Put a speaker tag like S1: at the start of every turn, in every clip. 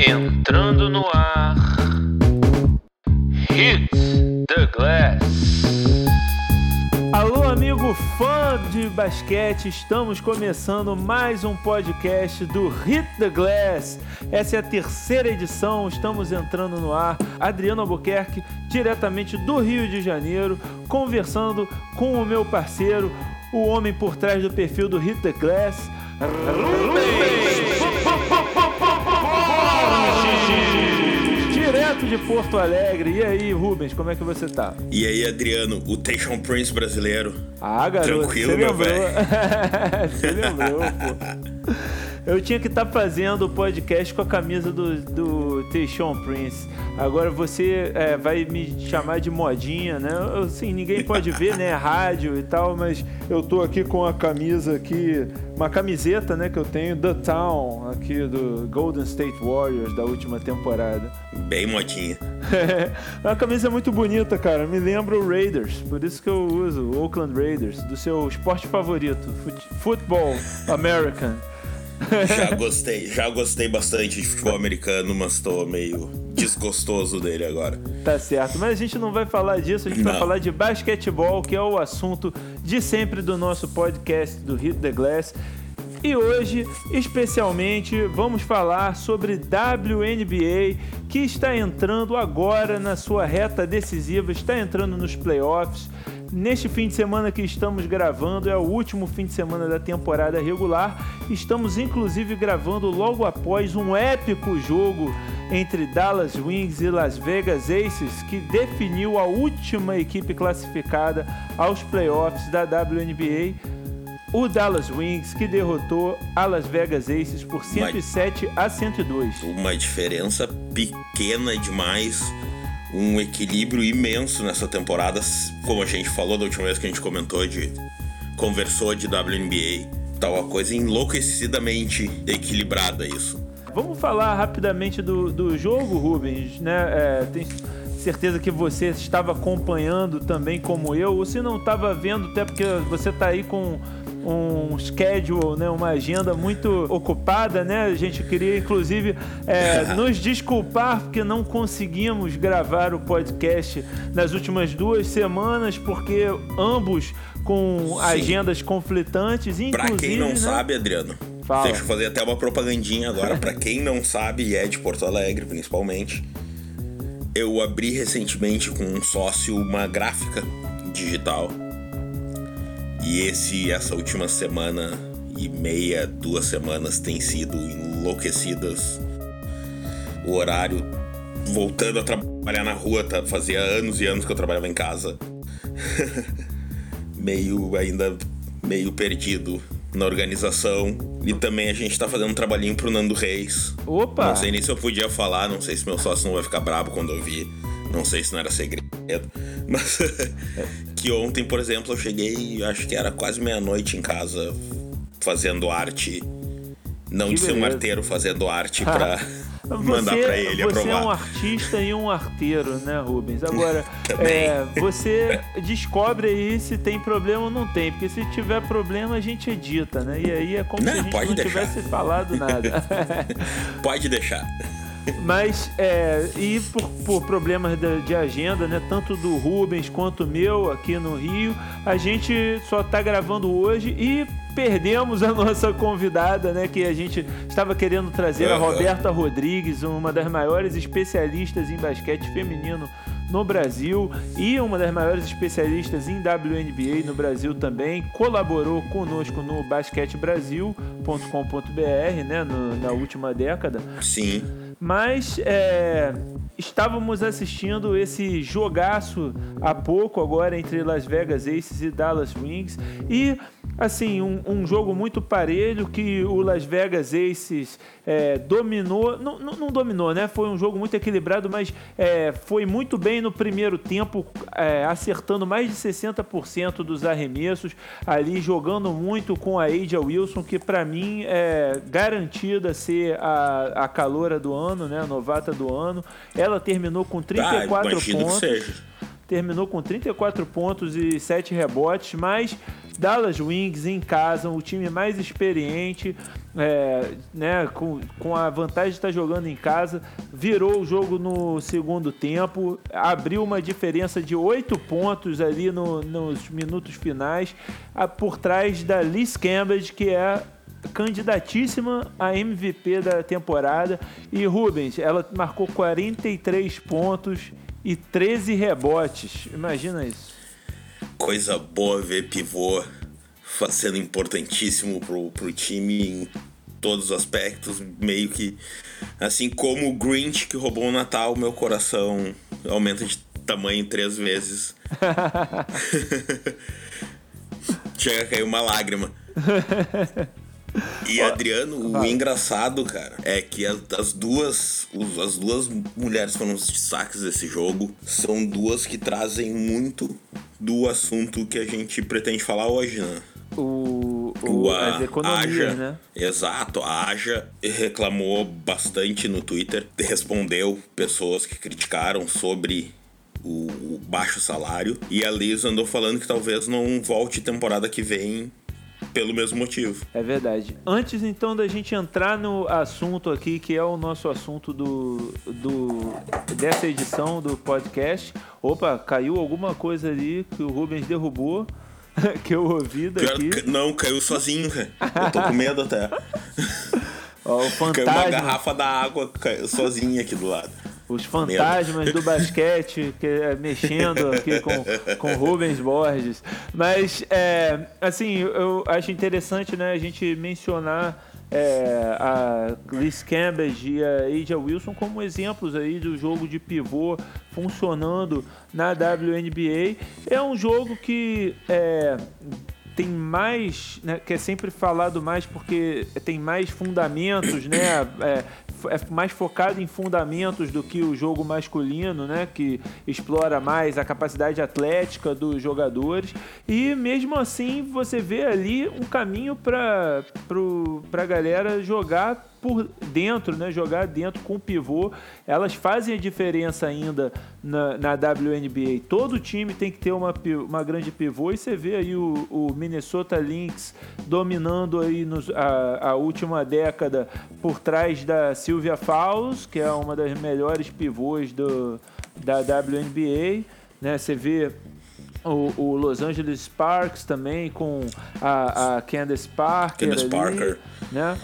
S1: Entrando no ar. Hits the Glass.
S2: Alô, amigo fã de basquete, estamos começando mais um podcast do Hit the Glass. Essa é a terceira edição, estamos entrando no ar. Adriano Albuquerque, diretamente do Rio de Janeiro, conversando com o meu parceiro, o homem por trás do perfil do Hit the Glass, Direto de Porto Alegre. E aí, Rubens, como é que você tá?
S3: E aí, Adriano, o Tayshaun Prince brasileiro.
S2: Ah, garoto,
S3: Tranquilo,
S2: você
S3: meu
S2: lembrou.
S3: velho.
S2: você lembrou, pô. Eu tinha que estar fazendo o podcast com a camisa do, do Tayshaun Prince. Agora você é, vai me chamar de modinha, né? Eu, Assim, ninguém pode ver, né? Rádio e tal, mas eu tô aqui com a camisa aqui, uma camiseta, né, que eu tenho, The Town, aqui do Golden State Warriors da última temporada.
S3: Bem modinha.
S2: É uma camisa muito bonita, cara. Me lembra o Raiders, por isso que eu uso o Oakland Raiders, do seu esporte favorito, fut- futebol American.
S3: Já gostei, já gostei bastante de futebol americano, mas tô meio desgostoso dele agora.
S2: Tá certo, mas a gente não vai falar disso, a gente vai
S3: Não.
S2: falar de basquetebol, que é o assunto de sempre do nosso podcast do Hit the Glass. E hoje, especialmente, vamos falar sobre WNBA, que está entrando agora na sua reta decisiva, está entrando nos playoffs. Neste fim de semana que estamos gravando, é o último fim de semana da temporada regular. Estamos inclusive gravando logo após um épico jogo entre Dallas Wings e Las Vegas Aces, que definiu a última equipe classificada aos playoffs da WNBA. O Dallas Wings, que derrotou a Las Vegas Aces por 107 a 102.
S3: Uma diferença pequena demais, um equilíbrio imenso nessa temporada, como a gente falou da última vez que a gente comentou de conversou de WNBA. Tá uma coisa enlouquecidamente equilibrada isso.
S2: Vamos falar rapidamente do, do jogo, Rubens, né? É, tenho certeza que você estava acompanhando também como eu, ou se não estava vendo, até porque você está aí com um schedule, né, uma agenda muito ocupada, né? A gente queria inclusive é, nos desculpar porque não conseguimos gravar o podcast nas últimas duas semanas, porque ambos com agendas conflitantes,
S3: Pra
S2: inclusive.
S3: quem não
S2: né?
S3: sabe, Adriano,
S2: Fala.
S3: deixa eu fazer até uma propagandinha agora. Pra quem não sabe, e é de Porto Alegre principalmente, eu abri recentemente com um sócio uma gráfica digital. E esse, essa última semana e meia, duas semanas, tem sido enlouquecidas. O horário voltando a trabalhar na rua, tá? Fazia anos e anos que eu trabalhava em casa. meio ainda meio perdido na organização. E também a gente tá fazendo um trabalhinho pro Nando Reis.
S2: Opa!
S3: Não sei nem se eu podia falar, não sei se meu sócio não vai ficar bravo quando eu vi. Não sei se não era segredo. Mas que ontem, por exemplo, eu cheguei, acho que era quase meia-noite em casa fazendo arte. Não
S2: Que
S3: de ser um
S2: beleza.
S3: arteiro fazendo arte pra mandar
S2: Você-
S3: pra ele
S2: Você
S3: aprovar.
S2: é um artista e um arteiro, né, Rubens? Agora, é, você descobre aí se tem problema ou não tem, porque se tiver problema a gente edita, né? E aí é como
S3: Não,
S2: se a gente não
S3: deixar.
S2: tivesse falado nada.
S3: Pode deixar.
S2: Mas, é, e por, por problemas de, de agenda, né, tanto do Rubens quanto meu aqui no Rio, a gente só tá gravando hoje e perdemos a nossa convidada, né, que a gente estava querendo trazer, a
S3: Aham.
S2: Roberta Rodrigues, uma das maiores especialistas em basquete feminino no Brasil e uma das maiores especialistas em WNBA no Brasil também, colaborou conosco no basquetebrasil.com.br, né, no- na última década.
S3: Sim.
S2: Mas é, estávamos assistindo esse jogaço há pouco agora entre Las Vegas Aces e Dallas Wings e assim um, um jogo muito parelho que o Las Vegas Aces é, dominou, não, não, não dominou, né? Foi um jogo muito equilibrado, mas é, foi muito bem no primeiro tempo, é, acertando mais de 60% dos arremessos, ali jogando muito com a Aja Wilson, que para mim é garantida ser a, a caloura do ano, né? A novata do ano. Ela terminou com 34
S3: Ah,
S2: pontos
S3: que seja.
S2: terminou com 34 pontos e 7 rebotes, mas Dallas Wings em casa, o time mais experiente, é, né, com, com a vantagem de estar jogando em casa, virou o jogo no segundo tempo, abriu uma diferença de oito pontos ali no, nos minutos finais, a, por trás da Liz Cambridge, que é candidatíssima a MVP da temporada. E Rubens, ela marcou 43 pontos e 13 rebotes. Imagina isso.
S3: Coisa boa ver pivô sendo importantíssimo pro, pro time em todos os aspectos. Meio que assim como o Grinch que roubou o Natal, meu coração aumenta de tamanho três vezes. Chega a cair uma lágrima. E Adriano, o engraçado, cara, é que as, duas as duas mulheres foram os destaques desse jogo. São duas que trazem muito do assunto que a gente pretende falar hoje, né?
S2: O, o, a, as economias,
S3: Aja,
S2: né?
S3: Exato, a Aja reclamou bastante no Twitter, respondeu pessoas que criticaram sobre o, o baixo salário. E a Liz andou falando que talvez não volte temporada que vem pelo mesmo motivo.
S2: É verdade. Antes então da gente entrar no assunto aqui, que é o nosso assunto do, do dessa edição do podcast. Opa, caiu alguma coisa ali que o Rubens derrubou. que eu ouvi daqui.
S3: Pior, não, caiu sozinho, cara. Eu tô com medo até.
S2: Ó, o fantasma.
S3: Caiu uma garrafa da água caiu sozinha aqui do lado.
S2: Os fantasmas do basquete que, é, mexendo aqui com, com Rubens Borges. Mas, é, assim, eu acho interessante né, a gente mencionar é, a Liz Cambridge e a Aja Wilson como exemplos aí do jogo de pivô funcionando na WNBA. É um jogo que é, tem mais, né, que é sempre falado mais porque tem mais fundamentos, né? É, é mais focado em fundamentos do que o jogo masculino, né? Que explora mais a capacidade atlética dos jogadores. E mesmo assim você vê ali um caminho para a galera jogar por dentro, né? Jogar dentro com o pivô. Elas fazem a diferença ainda na, na WNBA. Todo time tem que ter uma, uma grande pivô e você vê aí o, o Minnesota Lynx dominando aí nos, a, a última década por trás da Sylvia Fowles, que é uma das melhores pivôs do, da WNBA. Né? Você vê o, o, Los Angeles Sparks também com a, a Candace Parker.
S3: Candace ali, Parker.
S2: Né?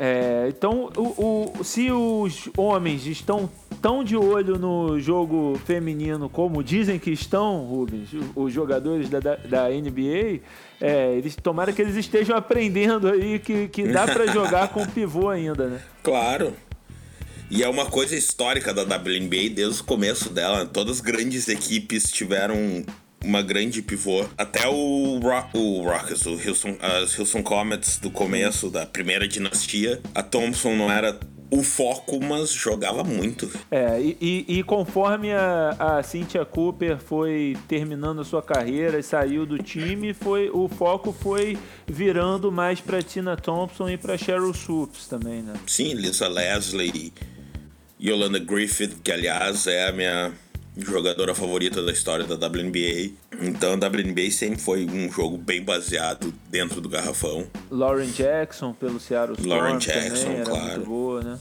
S2: É, então, o, o, se os homens estão tão de olho no jogo feminino como dizem que estão, Rubens, os jogadores da, da, da NBA, é, eles tomara que eles estejam aprendendo aí que, que dá para jogar com pivô ainda, né?
S3: Claro. E é uma coisa histórica da WNBA desde o começo dela. Todas as grandes equipes tiveram uma grande pivô. Até o, Rock, o Rockets, o Houston, as Houston Comets do começo da primeira dinastia, a Thompson não era o foco, mas jogava muito.
S2: É, e, e, e, conforme a, a Cynthia Cooper foi terminando a sua carreira e saiu do time, foi, o foco foi virando mais para Tina Thompson e para Cheryl Swoops também, né?
S3: Sim, Lisa Leslie, Yolanda Griffith, que aliás é a minha jogadora favorita da história da WNBA. Então a WNBA sempre foi um jogo bem baseado dentro do garrafão.
S2: Lauren Jackson pelo Seattle Storm
S3: Lauren Jackson,
S2: também, era
S3: claro.
S2: muito boa, né?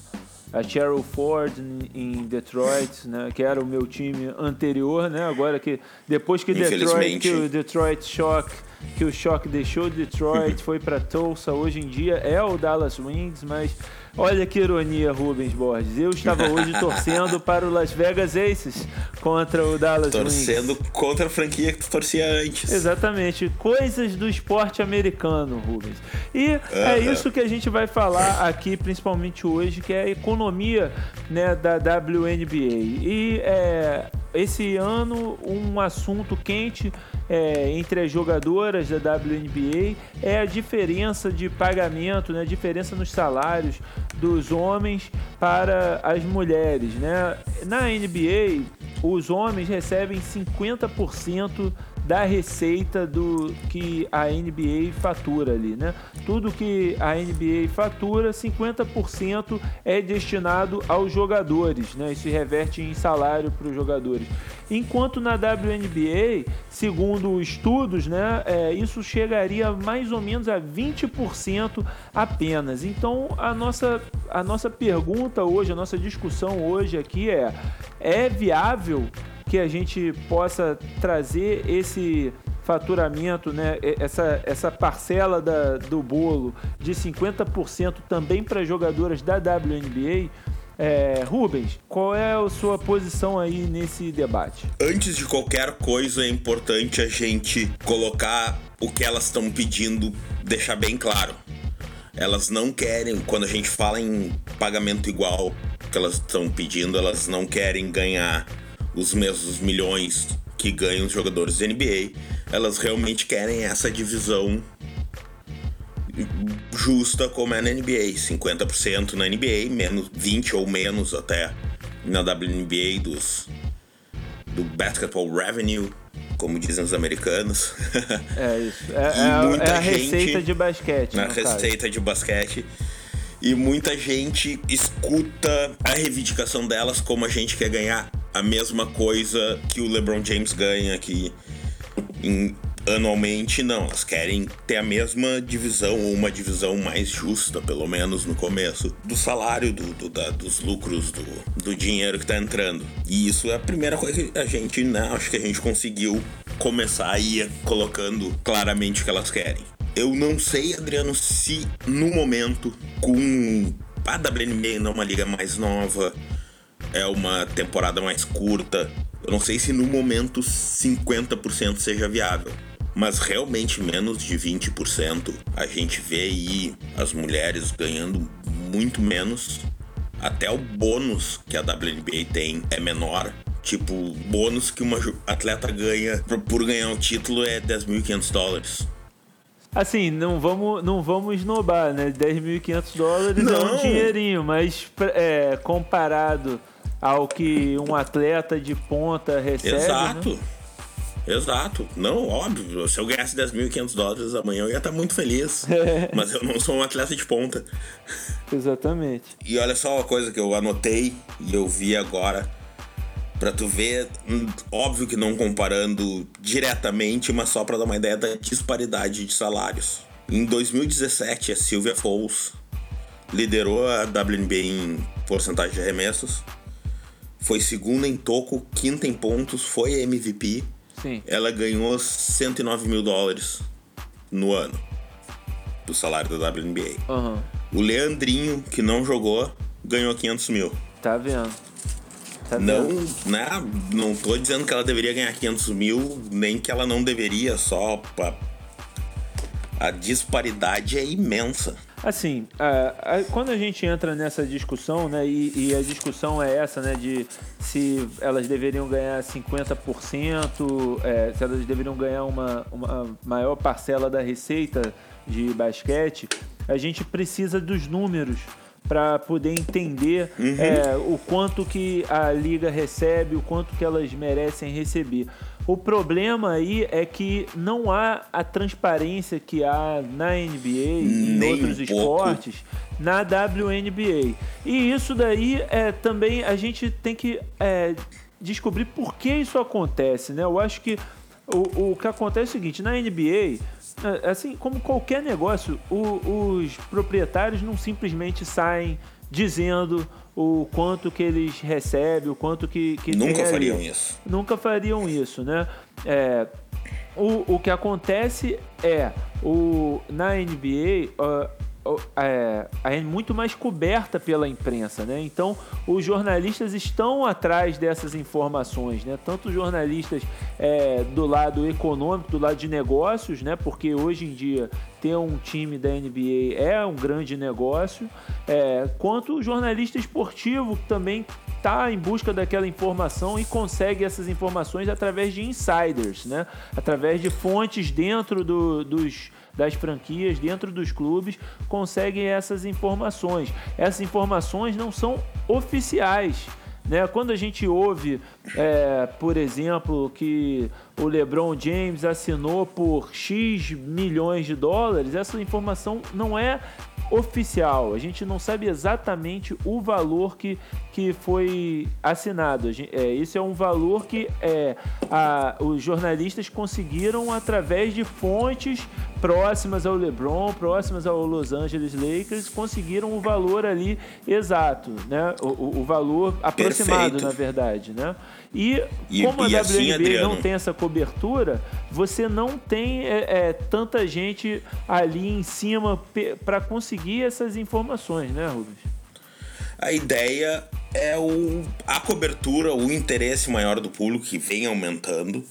S2: A Cheryl Ford em Detroit, né, que era o meu time anterior, né? Agora que depois que Detroit, que o Detroit Shock, que o Shock deixou Detroit, foi para Tulsa, hoje em dia é o Dallas Wings, mas Olha que ironia, Rubens Borges. Eu estava hoje torcendo para o Las Vegas Aces contra o Dallas
S3: Torcendo
S2: Wings.
S3: contra a franquia que tu torcia antes.
S2: Exatamente. Coisas do esporte americano, Rubens. E uhum. é isso que a gente vai falar aqui, principalmente hoje, que é a economia né, da WNBA. E é, esse ano, um assunto quente é, entre as jogadoras da WNBA é a diferença de pagamento, né, a diferença nos salários dos homens para as mulheres. Né? Na NBA, os homens recebem 50% da receita do que a NBA fatura ali, né? Tudo que a NBA fatura, 50% é destinado aos jogadores, né? Isso reverte em salário para os jogadores. Enquanto na WNBA, segundo estudos, né, é, isso chegaria mais ou menos a 20% apenas. Então a nossa, a nossa pergunta hoje, a nossa discussão hoje aqui é: é viável que a gente possa trazer esse faturamento, né, essa, essa parcela da, do bolo de 50% também para jogadoras da WNBA? É, Rubens, qual é a sua posição aí nesse debate?
S3: Antes de qualquer coisa, é importante a gente colocar o que elas estão pedindo, deixar bem claro. Elas não querem, quando a gente fala em pagamento igual que elas estão pedindo, elas não querem ganhar os mesmos milhões que ganham os jogadores da NBA. Elas realmente querem essa divisão justa como é na NBA, 50% na NBA, menos 20 ou menos até na WNBA dos do basketball revenue, como dizem os americanos.
S2: É isso. É, é, é a receita de basquete.
S3: Na receita caso. de basquete. E muita gente escuta a reivindicação delas como a gente quer ganhar a mesma coisa que o LeBron James ganha aqui em anualmente, não. Elas querem ter a mesma divisão, ou uma divisão mais justa, pelo menos no começo, do salário, do, do da, dos lucros, do, do dinheiro que tá entrando. E isso é a primeira coisa que a gente, né, acho que a gente conseguiu começar a ir colocando claramente o que elas querem. Eu não sei, Adriano, se no momento, com a WNBA não é uma liga mais nova, é uma temporada mais curta, eu não sei se no momento 50% seja viável mas realmente menos de 20%. A gente vê aí as mulheres ganhando muito menos. Até o bônus que a WNBA tem é menor. Tipo, o bônus que uma atleta ganha por ganhar o título é 10.500 dólares.
S2: Assim, não vamos, não vamos esnobar, né? 10.500 dólares não. é um dinheirinho, mas é, comparado ao que um atleta de ponta recebe. Né?
S3: Exato.
S2: Né?
S3: Exato. Não, óbvio. Se eu ganhasse 10.500 dólares amanhã, eu ia estar muito feliz. É. Mas eu não sou um atleta de ponta.
S2: Exatamente.
S3: E olha só uma coisa que eu anotei e eu vi agora. Pra tu ver, hum, óbvio que não comparando diretamente, mas só pra dar uma ideia da disparidade de salários. Em 2017, a Sylvia Fowles liderou a WNBA em porcentagem de arremessos. Foi segunda em toco, quinta em pontos, foi MVP
S2: Sim.
S3: Ela ganhou 109 mil dólares no ano do salário da WNBA.
S2: Uhum.
S3: O Leandrinho, que não jogou, ganhou 500 mil.
S2: Tá vendo? Tá
S3: não, né, não tô dizendo que ela deveria ganhar 500 mil, nem que ela não deveria, só pra... a disparidade é imensa.
S2: Assim, a, a, quando a gente entra nessa discussão, né, e, e, a discussão é essa, né, de se elas deveriam ganhar 50%, é, se elas deveriam ganhar uma, uma maior parcela da receita de basquete, a gente precisa dos números para poder entender uhum. é, o quanto que a liga recebe, o quanto que elas merecem receber. O problema aí é que não há a transparência que há na NBA e em outros esportes na WNBA. E isso daí é também a gente tem que é, descobrir por que isso acontece, né? Eu acho que o, o que acontece é o seguinte, na NBA, é, assim como qualquer negócio, o, os proprietários não simplesmente saem dizendo o quanto que eles recebem, o quanto que, que
S3: nunca fariam isso.
S2: Nunca fariam isso, né? É, o, o que acontece é o na NBA uh, é, é muito mais coberta pela imprensa, né? Então, os jornalistas estão atrás dessas informações, né? Tanto jornalistas é, do lado econômico, do lado de negócios, né? Porque hoje em dia ter um time da NBA é um grande negócio, é, quanto o jornalista esportivo que também está em busca daquela informação e consegue essas informações através de insiders, né? Através de fontes dentro do, dos das franquias dentro dos clubes conseguem essas informações. Essas informações não são oficiais. Né? Quando a gente ouve, é, por exemplo, que o LeBron James assinou por X milhões de dólares, essa informação não é oficial. A gente não sabe exatamente o valor que, que foi assinado. Gente, é, esse é um valor que é, a, os jornalistas conseguiram através de fontes próximas ao LeBron, próximas ao Los Angeles Lakers, conseguiram o valor ali exato, né? O, o valor aproximado, Perfeito. na verdade, né? E, e como a assim, WNBA não tem essa cobertura, você não tem é, é, tanta gente ali em cima para conseguir essas informações, né, Rubens?
S3: A ideia é o, a cobertura, o interesse maior do público que vem aumentando,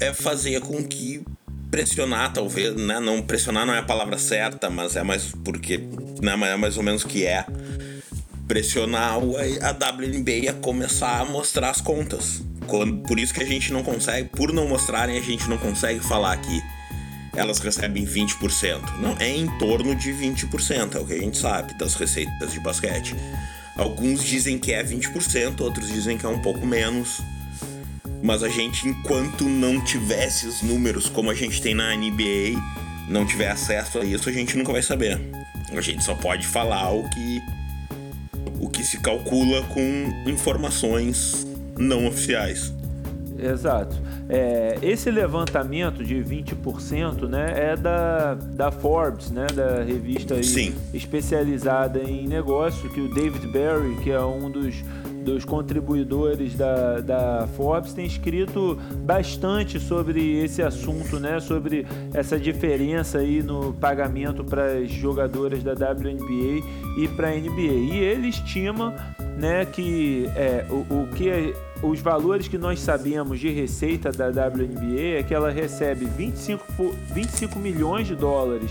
S3: é fazer com que pressionar, talvez, né? Não pressionar não é a palavra certa, mas é mais porque, né? É mais ou menos que é pressionar a WNBA a começar a mostrar as contas. Por isso que a gente não consegue, por não mostrarem, a gente não consegue falar que elas recebem 20%. Não, é em torno de 20%, é o que a gente sabe das receitas de basquete. Alguns dizem que é 20%, outros dizem que é um pouco menos. Mas a gente, enquanto não tivesse os números como a gente tem na NBA, não tiver acesso a isso, a gente nunca vai saber. A gente só pode falar o que o que se calcula com informações não oficiais.
S2: Exato. É, esse levantamento de 20% né, é da, da Forbes, né, da revista especializada em negócio, que o David Barry, que é um dos dos contribuidores da, da Forbes tem escrito bastante sobre esse assunto, né? Sobre essa diferença aí no pagamento para as jogadoras da WNBA e para a NBA. E ele estima, né, que é, o, o que os valores que nós sabemos de receita da WNBA é que ela recebe 25, 25 milhões de dólares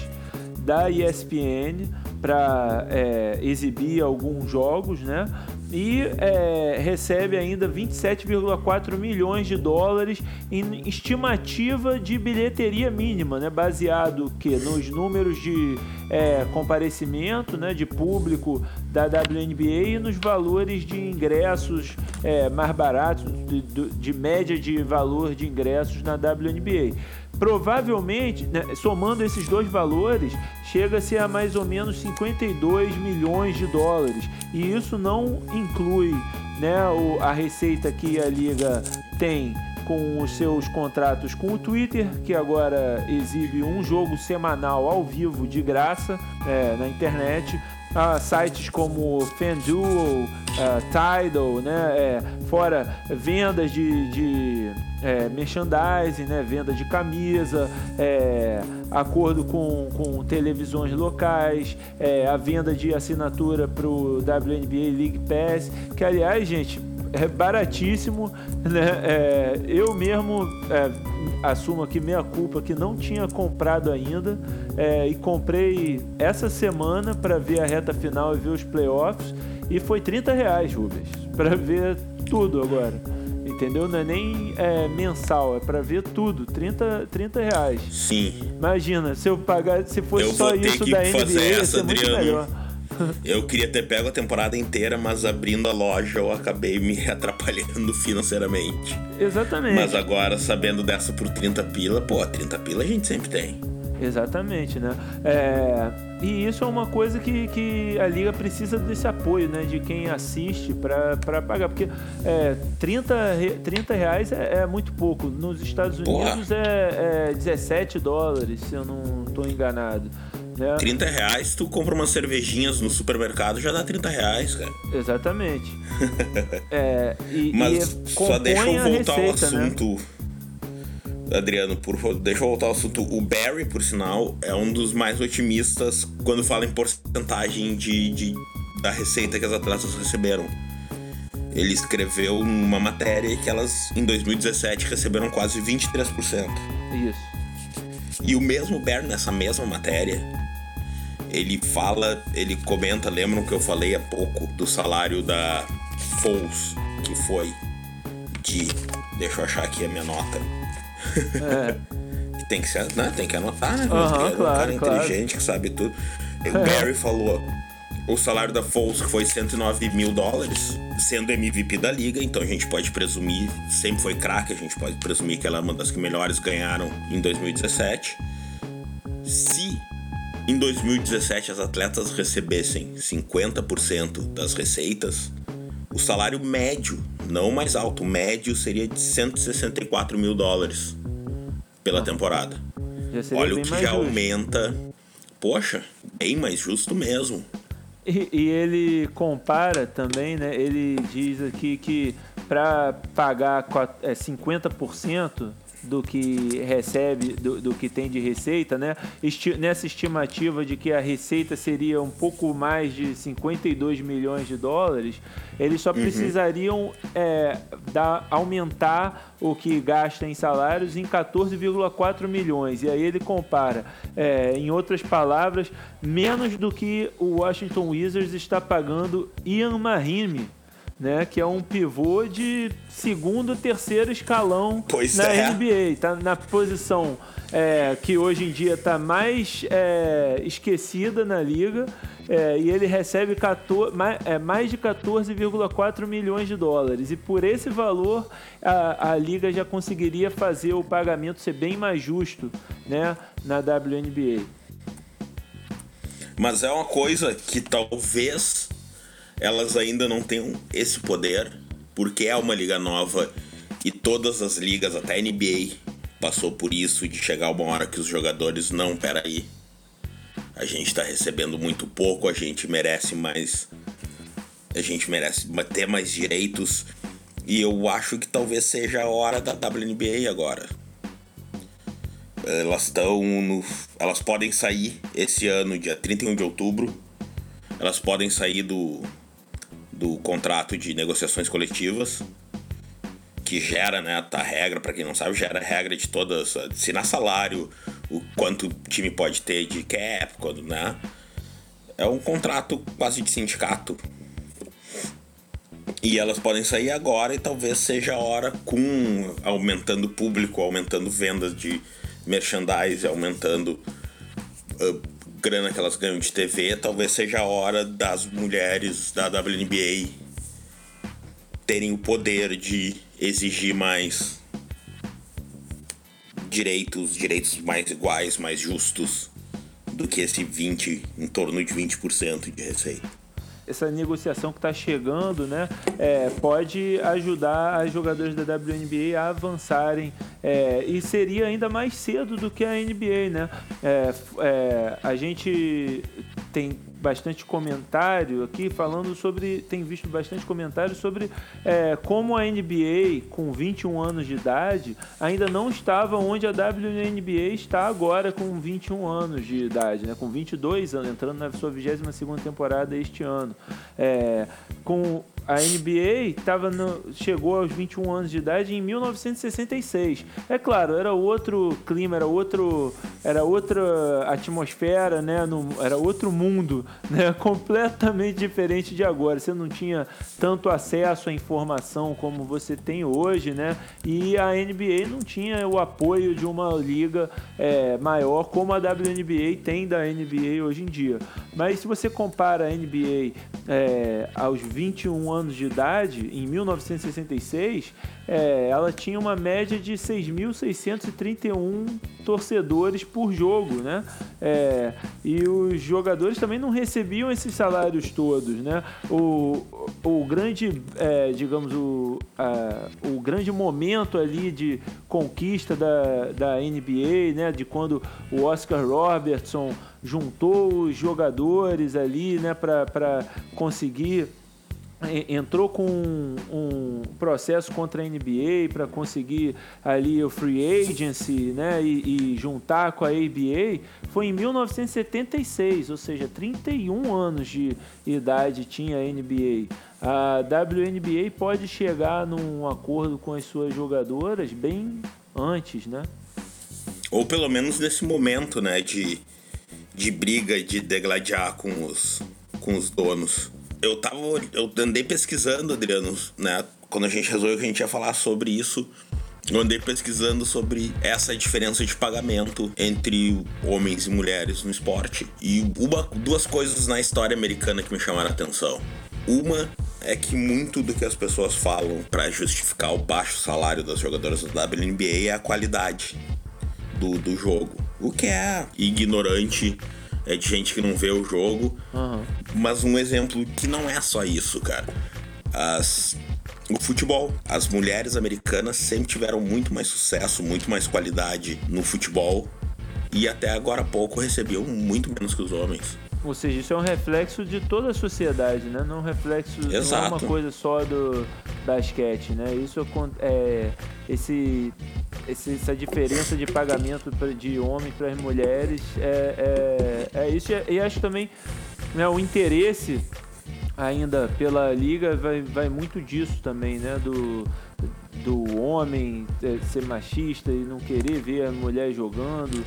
S2: da ESPN para é, exibir alguns jogos, né? E é, recebe ainda 27,4 milhões de dólares em estimativa de bilheteria mínima, né, baseado que nos números de é, comparecimento, né, de público da WNBA e nos valores de ingressos é, mais baratos, de, de média de valor de ingressos na WNBA provavelmente, né, somando esses dois valores, chega-se a mais ou menos 52 milhões de dólares. E isso não inclui né, o, a receita que a liga tem com os seus contratos com o Twitter, que agora exibe um jogo semanal ao vivo de graça é, na internet. Ah, sites como FanDuel, uh, Tidal, né, é, fora vendas de, de é, merchandising, né, venda de camisa, é, acordo com, com televisões locais, é, a venda de assinatura para o WNBA League Pass, que aliás, gente, é baratíssimo, né? É, eu mesmo é, assumo aqui meia culpa que não tinha comprado ainda é, e comprei essa semana para ver a reta final e ver os playoffs e foi 30 reais, Rubens, para ver tudo agora entendeu? Não é nem é, mensal, é para ver tudo, 30, 30 reais.
S3: Sim.
S2: Imagina, se eu pagar, se fosse eu só isso da NBA, ia ser muito Adriano. melhor.
S3: Eu queria ter pego a temporada inteira, mas abrindo a loja eu acabei me atrapalhando financeiramente.
S2: Exatamente.
S3: Mas agora, sabendo dessa por 30 pila, pô, 30 pila a gente sempre tem.
S2: Exatamente, né? É, e isso é uma coisa que, que a liga precisa desse apoio, né? De quem assiste para pagar. Porque é, 30, 30 reais é, é muito pouco. Nos Estados Unidos é, é 17 dólares, se eu não estou enganado.
S3: Né? 30 reais, tu compra umas cervejinhas no supermercado, já dá 30 reais, cara.
S2: Exatamente. é, e,
S3: Mas e só deixa eu voltar receita, ao né? assunto. Né? Adriano, por favor, deixa eu voltar ao assunto. O Barry, por sinal, é um dos mais otimistas quando fala em porcentagem de, de da receita que as atletas receberam. Ele escreveu uma matéria que elas, em 2017, receberam quase 23%.
S2: Isso.
S3: E o mesmo Barry, nessa mesma matéria, ele fala, ele comenta, lembram que eu falei há pouco do salário da Foles, que foi de. Deixa eu achar aqui a minha nota é. tem, que ser, né? tem que anotar, né?
S2: Uhum,
S3: é um
S2: claro,
S3: cara
S2: claro.
S3: inteligente que sabe tudo. O Barry falou. o salário da Foles foi 109 mil dólares, sendo MVP da liga, então a gente pode presumir, sempre foi craque, a gente pode presumir que ela é uma das que melhores ganharam em 2017. Se em 2017 as atletas recebessem 50% das receitas, o salário médio, não mais alto, médio seria de 164 mil dólares pela temporada. Olha o que já justo. aumenta. Poxa, bem mais justo mesmo.
S2: E, e, ele compara também, né? Ele diz aqui que para pagar 50% do que recebe, do, do, que tem de receita, né? Esti nessa estimativa de que a receita seria um pouco mais de 52 milhões de dólares, eles só uhum. precisariam é, dar, aumentar o que gasta em salários em 14,4 milhões. E aí ele compara, é, em outras palavras, menos do que o Washington Wizards está pagando Ian Mahimi né? Que é um pivô de segundo, terceiro escalão
S3: pois
S2: na
S3: é.
S2: NBA. Tá na posição é, que hoje em dia está mais é, esquecida na liga. É, e ele recebe 14, mais, é, mais de 14,4 milhões de dólares. E por esse valor, a, a liga já conseguiria fazer o pagamento ser bem mais justo né, na WNBA.
S3: Mas é uma coisa que talvez elas ainda não têm esse poder, porque é uma liga nova e todas as ligas, até a NBA, passou por isso de chegar uma hora que os jogadores não, peraí. A gente tá recebendo muito pouco, a gente merece mais. A gente merece ter mais direitos. E eu acho que talvez seja a hora da WNBA agora. Elas estão no. Elas podem sair esse ano, dia 31 de outubro. Elas podem sair do, do contrato de negociações coletivas, que gera, né, a regra, para quem não sabe, gera a regra de todas, assinar salário, o quanto o time pode ter de cap, quando, né? É um contrato quase de sindicato. E elas podem sair agora e talvez seja a hora com aumentando público, aumentando vendas de merchandise, aumentando uh, grana que elas ganham de TV, talvez seja a hora das mulheres da WNBA terem o poder de exigir mais direitos, direitos mais iguais, mais justos do que esse 20, em torno de 20% de receita
S2: essa negociação que está chegando, né, é, pode ajudar as jogadoras da WNBA a avançarem é, e seria ainda mais cedo do que a NBA, né? É, é, a gente tem bastante comentário aqui falando sobre. Tem visto bastante comentário sobre é, como a NBA, com 21 anos de idade, ainda não estava onde a WNBA está agora com 21 anos de idade, né? com 22 anos, entrando na sua 22 temporada este ano. É, com a NBA tava no, chegou aos 21 anos de idade em 1966. É claro, era outro clima, era outro, era outra atmosfera, né? No, era outro mundo, né? Completamente diferente de agora. Você não tinha tanto acesso à informação como você tem hoje, né? E a NBA não tinha o apoio de uma liga é, maior como a WNBA tem da NBA hoje em dia. Mas se você compara a NBA é, aos 21 anos de idade, em 1966, é, ela tinha uma média de 6.631 torcedores por jogo, né? É, e os jogadores também não recebiam esses salários todos, né? O, o grande, é, digamos, o, a, o grande momento ali de conquista da, da NBA, né? De quando o Oscar Robertson juntou os jogadores ali, né? Para conseguir entrou com um, processo contra a NBA para conseguir ali o free agency, né, e, e, juntar com a ABA, foi em 1976, ou seja, 31 anos de idade tinha a NBA. A WNBA pode chegar num acordo com as suas jogadoras bem antes, né?
S3: Ou pelo menos nesse momento, né, de, de briga de degladiar com os, com os donos eu tava. Eu andei pesquisando, Adriano, né? Quando a gente resolveu que a gente ia falar sobre isso. eu andei pesquisando sobre essa diferença de pagamento entre homens e mulheres no esporte. E uma, duas coisas na história americana que me chamaram a atenção. Uma é que muito do que as pessoas falam para justificar o baixo salário das jogadoras da WNBA é a qualidade do, do jogo. O que é ignorante é de gente que não vê o jogo.
S2: Uhum.
S3: Mas um exemplo que não é só isso, cara. As, o futebol. As mulheres americanas sempre tiveram muito mais sucesso, muito mais qualidade no futebol. E até agora há pouco recebiam muito menos que os homens.
S2: Ou seja, isso é um reflexo de toda a sociedade, né? Não é um reflexo não é uma coisa só do basquete, né? Isso é esse, essa diferença de pagamento de homem para as mulheres é, é, é isso e acho também né, o interesse ainda pela liga vai, vai muito disso também, né? Do, do homem é, ser machista e não querer ver a mulher jogando.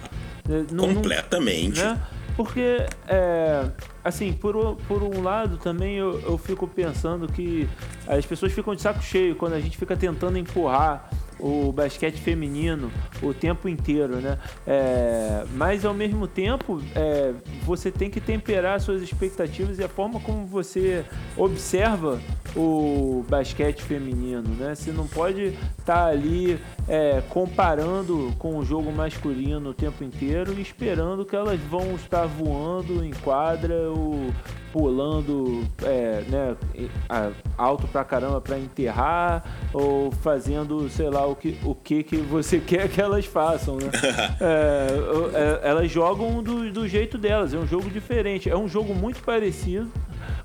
S3: Não, Completamente.
S2: Não, né? Porque, é, assim, por, por um lado também eu, eu fico pensando que as pessoas ficam de saco cheio quando a gente fica tentando empurrar o basquete feminino o tempo inteiro, né? É, mas ao mesmo tempo é, você tem que temperar suas expectativas e a forma como você observa o basquete feminino, né? Você não pode estar tá ali é, comparando com o jogo masculino o tempo inteiro e esperando que elas vão estar voando em quadra ou pulando é, né, alto pra caramba pra enterrar ou fazendo, sei lá, o que, o que, que você quer que elas façam, né? é, é, elas jogam do, do jeito delas, é um jogo diferente, é um jogo muito parecido,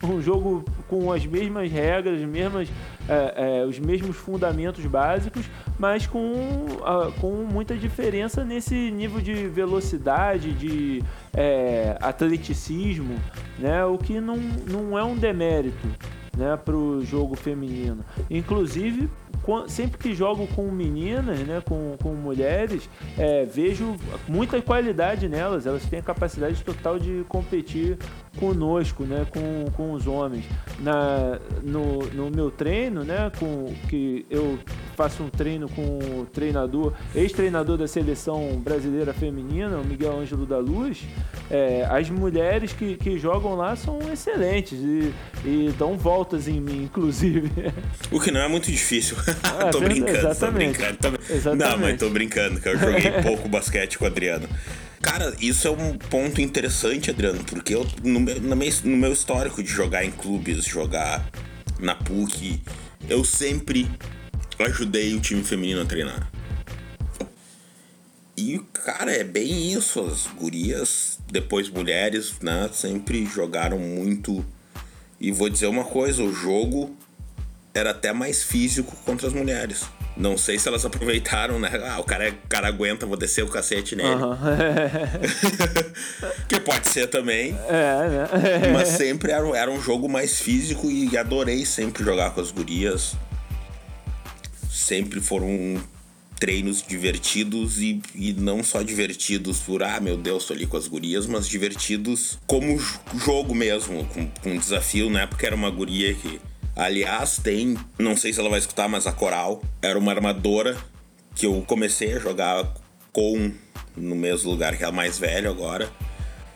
S2: um jogo com as mesmas regras, as mesmas, é, é, os mesmos fundamentos básicos, mas com, com muita diferença nesse nível de velocidade, de é, atleticismo, né? o que não, não é um demérito né, para o jogo feminino. Inclusive, sempre que jogo com meninas, né, com, com mulheres, é, vejo muita qualidade nelas. Elas têm a capacidade total de competir conosco, né, com, com os homens. Na, no, no meu treino, né, com, que eu faço um treino com o treinador, ex-treinador da seleção brasileira feminina, o Miguel Ângelo da Luz, é, as mulheres que, que jogam lá são excelentes e, e dão voltas em mim, inclusive.
S3: O que não é muito difícil. Ah, tô, brincando, exatamente. tô brincando, tô brincando. Não, mas tô brincando, que eu joguei pouco basquete com o Adriano. Cara, isso é um ponto interessante, Adriano, porque eu, no, meu, no meu histórico de jogar em clubes, jogar na PUC, eu sempre ajudei o time feminino a treinar. E, cara, é bem isso. As gurias, depois mulheres, né, sempre jogaram muito. E vou dizer uma coisa: o jogo era até mais físico contra as mulheres. Não sei se elas aproveitaram, né? Ah, o cara, o cara aguenta, vou descer o cacete nele. Uhum. que pode ser também.
S2: É, né?
S3: Mas sempre era, era um jogo mais físico e adorei sempre jogar com as gurias. Sempre foram treinos divertidos e, e não só divertidos por, ah, meu Deus, tô ali com as gurias, mas divertidos como jogo mesmo, com, com desafio, né? Porque era uma guria que Aliás, tem, não sei se ela vai escutar, mas a Coral era uma armadora que eu comecei a jogar com no mesmo lugar que a mais velha agora.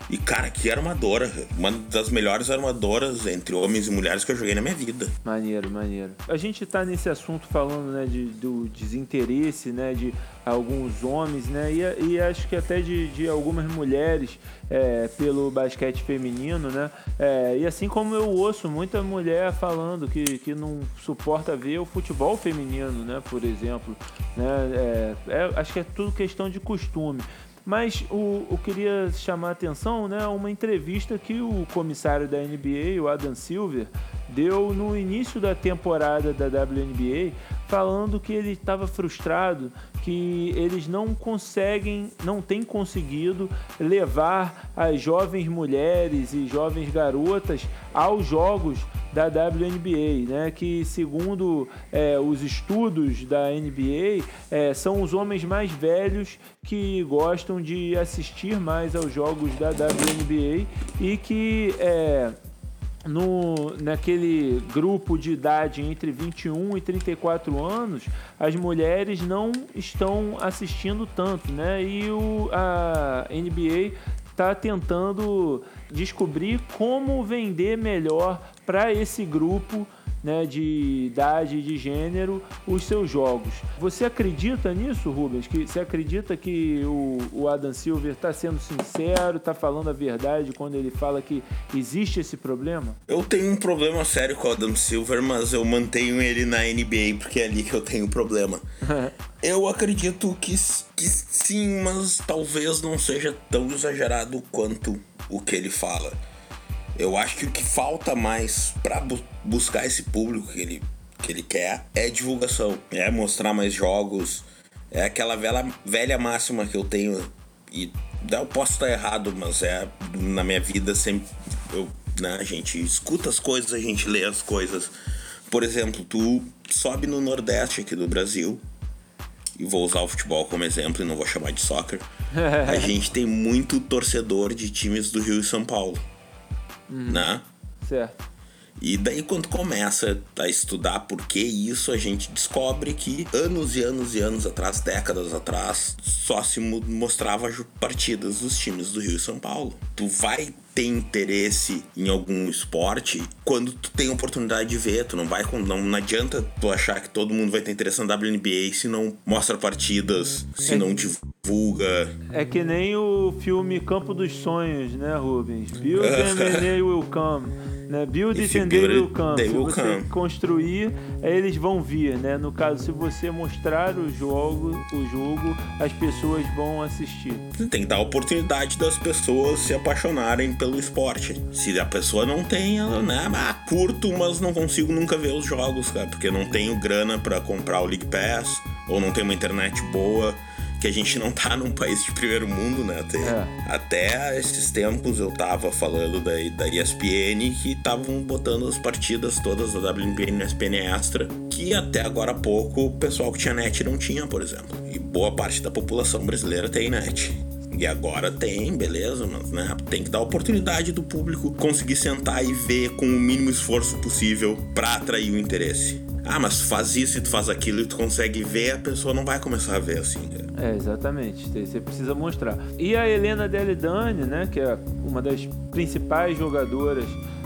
S3: E, cara, que armadora. Uma das melhores armadoras entre homens e mulheres que eu joguei na minha vida.
S2: Maneiro, maneiro. A gente tá nesse assunto falando, né, de, do desinteresse, né, de alguns homens, né, e, e acho que até de, de algumas mulheres é, pelo basquete feminino, né, é, e assim como eu ouço muita mulher falando que, que não suporta ver o futebol feminino, né, por exemplo, né, é, é acho que é tudo questão de costume. Mas o, eu queria chamar a atenção, né, uma entrevista que o comissário da NBA, o Adam Silver, deu no início da temporada da WNBA, falando que ele estava frustrado, que eles não conseguem, não têm conseguido levar as jovens mulheres e jovens garotas aos jogos da WNBA, né? Que segundo é, os estudos da NBA é, são os homens mais velhos que gostam de assistir mais aos jogos da WNBA e que é, no, naquele grupo de idade entre 21 e 34 anos, as mulheres não estão assistindo tanto, né? E o, a NBA está tentando descobrir como vender melhor para esse grupo né, de idade e de gênero os seus jogos. Você acredita nisso, Rubens? Que você acredita que o, o Adam Silver está sendo sincero, está falando a verdade quando ele fala que existe esse problema?
S3: Eu tenho um problema sério com o Adam Silver, mas eu mantenho ele na NBA porque é ali que eu tenho problema. eu acredito que, que sim, mas talvez não seja tão exagerado quanto o que ele fala. Eu acho que o que falta mais para bu buscar esse público que ele, que ele quer é divulgação, é mostrar mais jogos, é aquela velha, velha máxima que eu tenho e eu posso estar errado, mas é na minha vida sempre eu, né, a gente escuta as coisas, a gente lê as coisas. Por exemplo, tu sobe no Nordeste aqui do Brasil, e vou usar o futebol como exemplo e não vou chamar de soccer. a gente tem muito torcedor de times do Rio e São Paulo uhum. né?
S2: Certo.
S3: E daí quando começa a estudar por que isso, a gente descobre que anos e anos e anos atrás, décadas atrás, só se mostrava partidas dos times do Rio e São Paulo. Tu vai ter interesse em algum esporte quando tu tem oportunidade de ver. Tu não vai não, não adianta tu achar que todo mundo vai ter interesse na WNBA se não mostra partidas, se é, não divulga.
S2: É que nem o filme Campo dos Sonhos, né, Rubens? Build and they will come. Né? Build and they will come. They will se você come. construir, eles vão vir, né? No caso, se você mostrar o jogo, o jogo, as pessoas vão assistir.
S3: Tem que dar a oportunidade das pessoas se apaixonarem pelo esporte. Se a pessoa não tem, ela, né? Ah, curto, mas não consigo nunca ver os jogos, cara, porque não tenho grana para comprar o League Pass ou não tenho uma internet boa que a gente não tá num país de primeiro mundo, né? Até, é. até esses tempos eu tava falando da, da ESPN que estavam botando as partidas todas da WNBA no ESPN Extra, que até agora há pouco o pessoal que tinha net não tinha, por exemplo. E boa parte da população brasileira tem net. E agora tem, beleza, mas né, tem que dar oportunidade do público conseguir sentar e ver com o mínimo esforço possível para atrair o interesse. Ah, mas faz isso e tu faz aquilo e tu consegue ver, a pessoa não vai começar a ver assim.
S2: É, exatamente. Você precisa mostrar. E a Helena Deledane, né, que é uma das principais jogadoras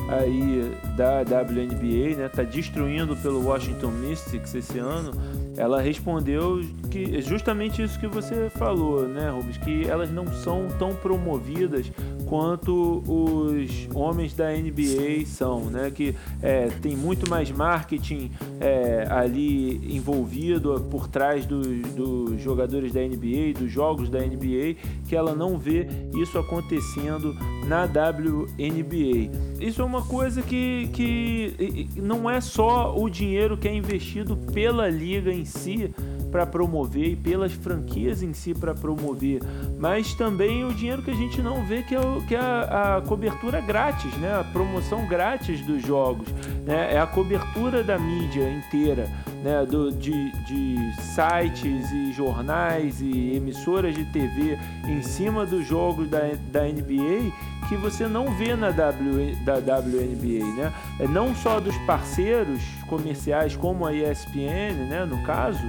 S2: aí da WNBA, né, tá destruindo pelo Washington Mystics esse ano ela respondeu que justamente isso que você falou, né, Rubens, que elas não são tão promovidas quanto os homens da NBA são, né, que é, tem muito mais marketing é, ali envolvido por trás dos, dos jogadores da NBA, dos jogos da NBA, que ela não vê isso acontecendo na WNBA. Isso é uma coisa que, que não é só o dinheiro que é investido pela liga em si para promover e pelas franquias em si para promover, mas também o dinheiro que a gente não vê que é, o, que é a, a, cobertura grátis, né? a promoção grátis dos jogos, né? é a cobertura da mídia inteira, né? Do, de, de sites e jornais e emissoras de TV em cima dos jogos da, da NBA que você não vê na w, da WNBA, né? É não só dos parceiros comerciais como a ESPN, né, no caso,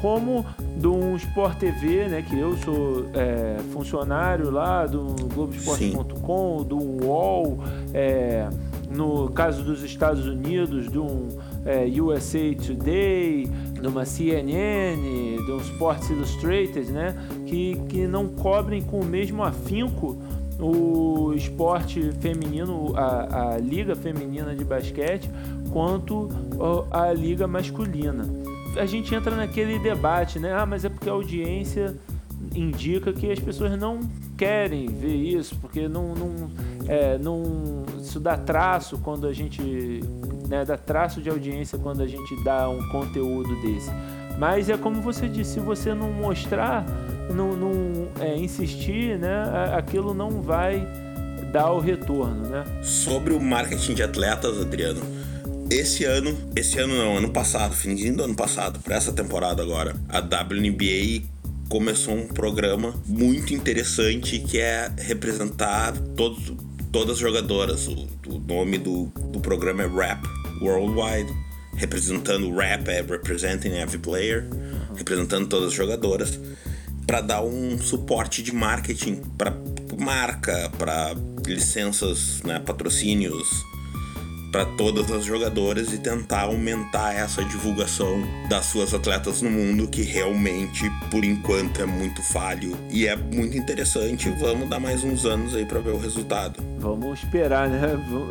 S2: como do Sport TV, né, que eu sou é, funcionário lá do Globoesporte.com, do UOL, é, no caso dos Estados Unidos, do é, USA Today, de uma CNN, de um Sports Illustrated, né, que, que não cobrem com o mesmo afinco o esporte feminino, a, a liga feminina de basquete, quanto a liga masculina. A gente entra naquele debate, né? Ah, mas é porque a audiência indica que as pessoas não querem ver isso, porque não, não, é, não isso dá traço quando a gente né, dá traço de audiência quando a gente dá um conteúdo desse. Mas é como você disse, se você não mostrar não, não é, insistir, né, aquilo não vai dar o retorno, né?
S3: Sobre o marketing de atletas, Adriano, esse ano, esse ano não, ano passado, finzinho do ano passado, para essa temporada agora, a WNBA começou um programa muito interessante que é representar todos, todas as jogadoras, o, o nome do, do programa é Rap Worldwide, representando rap é representing every player, representando todas as jogadoras, para dar um suporte de marketing para marca, para licenças, né, patrocínios para todas as jogadoras e tentar aumentar essa divulgação das suas atletas no mundo que realmente por enquanto é muito falho e é muito interessante. Vamos dar mais uns anos aí para ver o resultado.
S2: Vamos esperar, né?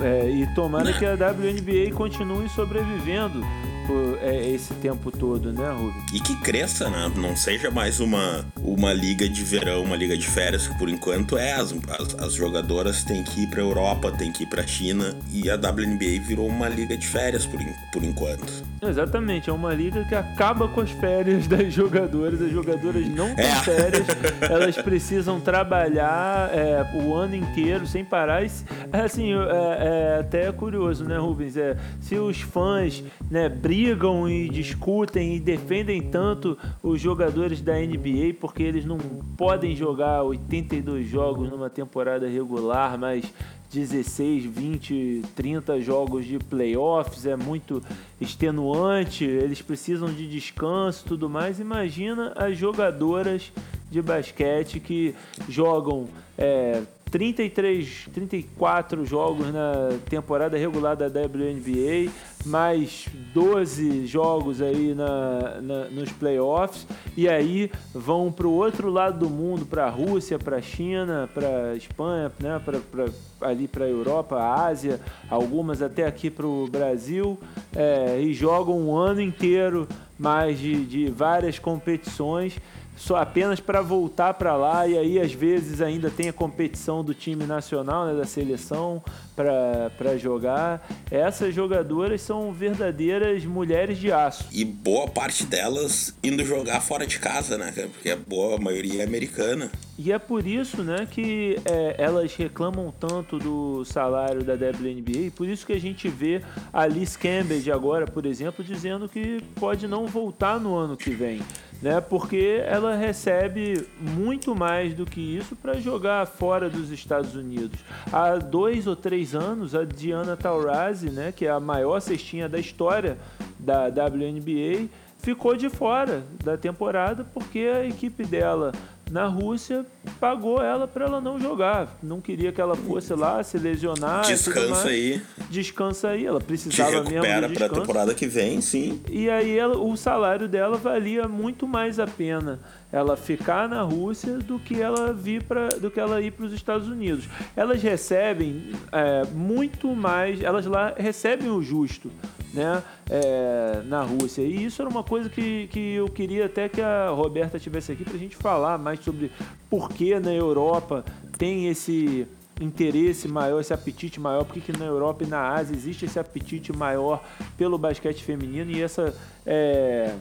S2: É, e tomara que a WNBA continue sobrevivendo por é, esse tempo todo, né, Rubens?
S3: E que cresça, né? Não seja mais uma, uma liga de verão, uma liga de férias, que por enquanto é. As, as, as jogadoras têm que ir pra Europa, têm que ir pra China, e a WNBA virou uma liga de férias por, por enquanto.
S2: Exatamente, é uma liga que acaba com as férias das jogadoras. As jogadoras não têm é. férias, elas precisam trabalhar é, o ano inteiro sem parar. E, assim, é, é até curioso, né, Rubens? É, se os fãs né, brigam brigam e discutem e defendem tanto os jogadores da NBA porque eles não podem jogar 82 jogos numa temporada regular, mas 16, 20, 30 jogos de playoffs é muito extenuante, eles precisam de descanso tudo mais. Imagina as jogadoras de basquete que jogam é, 33, 34 jogos na temporada regular da WNBA, mais 12 jogos aí na, na nos playoffs, e aí vão para o outro lado do mundo, para a Rússia, para a China, para a Espanha, né, pra, pra, ali para a Europa, a Ásia, algumas até aqui para o Brasil, é, e jogam um ano inteiro mais de, de várias competições só apenas para voltar para lá e aí às vezes ainda tem a competição do time nacional, né, da seleção para jogar. Essas jogadoras são verdadeiras mulheres de aço.
S3: E boa parte delas indo jogar fora de casa, né? Porque a boa maioria é americana.
S2: E é por isso, né, que é, elas reclamam tanto do salário da WNBA, e por isso que a gente vê a Liz Cambridge agora, por exemplo, dizendo que pode não voltar no ano que vem né? Porque ela recebe muito mais do que isso para jogar fora dos Estados Unidos. Há dois ou três anos, a Diana Taurasi, né, que é a maior cestinha da história da WNBA, ficou de fora da temporada porque a equipe dela na Rússia pagou ela para ela não jogar. Não queria que ela fosse lá se lesionar.
S3: Descansa aí.
S2: Descansa aí. Ela precisava Te recupera
S3: mesmo. para a temporada que vem, sim.
S2: E aí ela, o salário dela valia muito mais a pena ela ficar na Rússia do que ela vir para do que ela ir para os Estados Unidos. Elas recebem é, muito mais. Elas lá recebem o justo né, é, na Rússia. E isso era uma coisa que, que eu queria até que a Roberta tivesse aqui para a gente falar mais sobre por que na Europa tem esse interesse maior, esse apetite maior, porque que na Europa e na Ásia existe esse apetite maior pelo basquete feminino e essa é,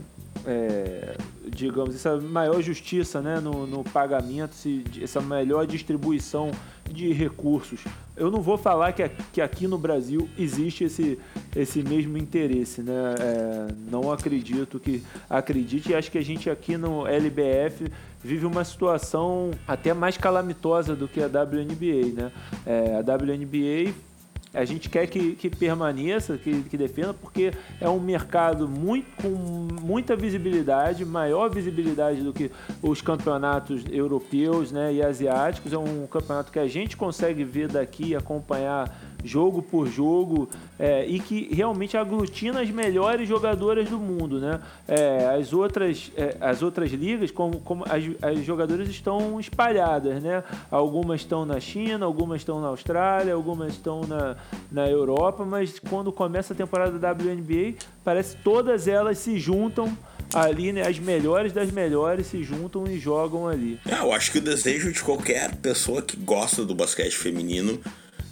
S2: é, digamos, essa maior justiça né, no, no pagamento, essa melhor distribuição de recursos. Eu não vou falar que, que aqui no Brasil existe esse, esse mesmo interesse, né? É, não acredito que acredite e acho que a gente aqui no LBF vive uma situação até mais calamitosa do que a WNBA, né? É, a WNBA a gente quer que, que permaneça, que, que defenda, porque é um mercado muito, com muita visibilidade, maior visibilidade do que os campeonatos europeus né, e asiáticos. É um campeonato que a gente consegue ver daqui, acompanhar jogo por jogo, é, e que realmente aglutina as melhores jogadoras do mundo. Né? É, as, outras, é, as outras ligas, como, como as, as jogadoras estão espalhadas. Né? Algumas estão na China, algumas estão na Austrália, algumas estão na, na Europa, mas quando começa a temporada da WNBA, parece que todas elas se juntam ali, né, as melhores das melhores se juntam e jogam ali.
S3: É, eu acho que o desejo de qualquer pessoa que gosta do basquete feminino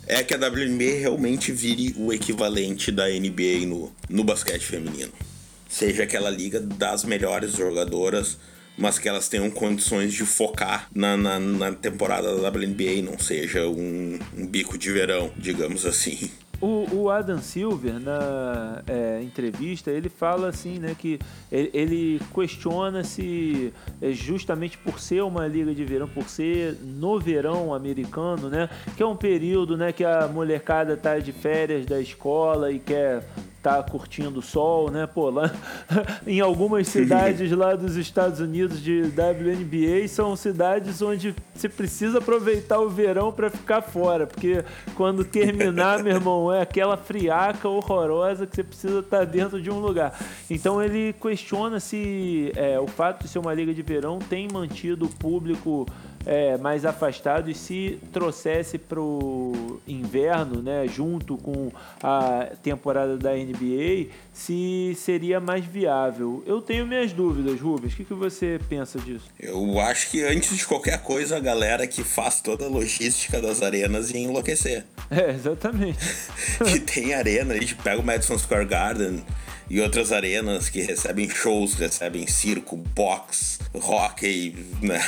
S3: é que a WNBA realmente vire o equivalente da NBA no, no basquete feminino. Seja aquela liga das melhores jogadoras, mas que elas tenham condições de focar na, na, na temporada da WNBA, não seja um, um bico de verão, digamos assim.
S2: O, o Adam Silver, na é, entrevista, ele fala assim, né, que ele, ele questiona se é justamente por ser uma liga de verão, por ser no verão americano, né, que é um período, né, que a molecada tá de férias da escola e quer tá curtindo o sol, né? Pô, lá em algumas cidades lá dos Estados Unidos de WNBA são cidades onde você precisa aproveitar o verão para ficar fora, porque quando terminar, meu irmão, é aquela friaca horrorosa que você precisa estar tá dentro de um lugar. Então ele questiona se é, o fato de ser uma liga de verão tem mantido o público é, mais afastado e se trouxesse para o inverno, né, junto com a temporada da NBA, se seria mais viável. Eu tenho minhas dúvidas, Rubens. O que, que você pensa disso?
S3: Eu acho que antes de qualquer coisa, a galera que faz toda a logística das arenas ia enlouquecer.
S2: É, exatamente.
S3: que tem arena, a gente pega o Madison Square Garden e outras arenas que recebem shows, recebem circo, box, hockey, né?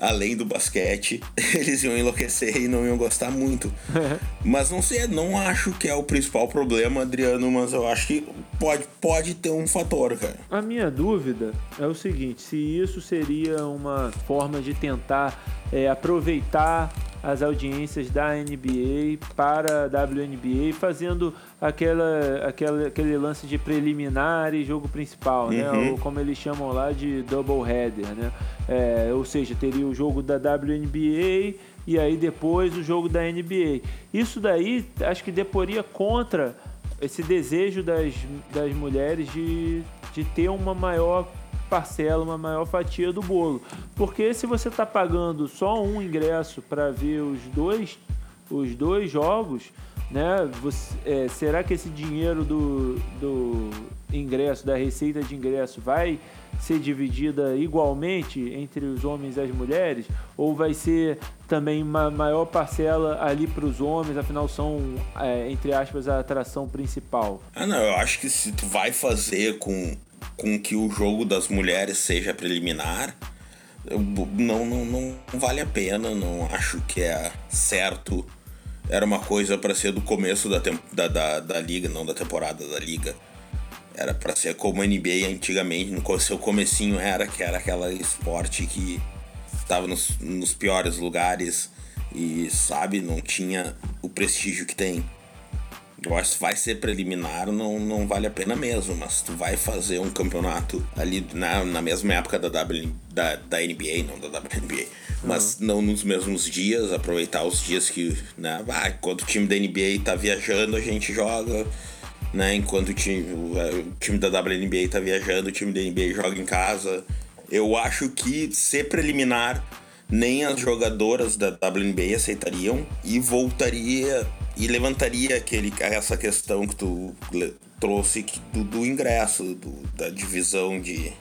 S3: Além do basquete, eles iam enlouquecer e não iam gostar muito. mas não sei, não acho que é o principal problema, Adriano, mas eu acho que pode, pode ter um fator, cara.
S2: A minha dúvida é o seguinte: se isso seria uma forma de tentar é, aproveitar as audiências da NBA para a WNBA, fazendo aquela, aquela, aquele lance de preliminar e jogo principal, né? uhum. Ou como eles chamam lá de double header, né? É, ou seja, teria o jogo da WNBA e aí depois o jogo da NBA. Isso daí acho que deporia contra esse desejo das, das mulheres de, de ter uma maior parcela, uma maior fatia do bolo. Porque se você está pagando só um ingresso para ver os dois, os dois jogos, né? Você, é, será que esse dinheiro do, do ingresso, da receita de ingresso, vai ser dividida igualmente entre os homens e as mulheres? Ou vai ser também uma maior parcela ali para os homens, afinal são, é, entre aspas, a atração principal?
S3: Ah, não, eu acho que se tu vai fazer com com que o jogo das mulheres seja preliminar, não, não, não vale a pena, não acho que é certo. Era uma coisa para ser do começo da, da, da, da, liga, não da temporada da liga. Era para ser como a NBA antigamente, no seu comecinho era, que era aquela esporte que estava nos, nos piores lugares e, sabe, não tinha o prestígio que tem. Eu acho que vai ser preliminar, não, não vale a pena mesmo, mas tu vai fazer um campeonato ali na, na mesma época da, w, da, da NBA, não da WNBA, mas uhum. não nos mesmos dias, aproveitar os dias que, né, vai, quando o time da NBA tá viajando, a gente joga, né, enquanto o time, o, o time da WNBA tá viajando, o time da NBA joga em casa. Eu acho que ser preliminar nem as jogadoras da WNBA aceitariam e voltaria e levantaria aquele, essa questão que tu trouxe do, do ingresso, do, da divisão de,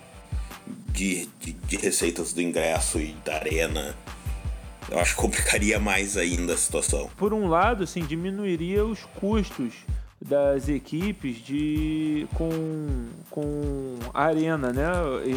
S3: de, de, de, receitas do ingresso e da arena. Eu acho que complicaria mais ainda a situação.
S2: Por um lado, assim, diminuiria os custos das equipes de com, com arena, né?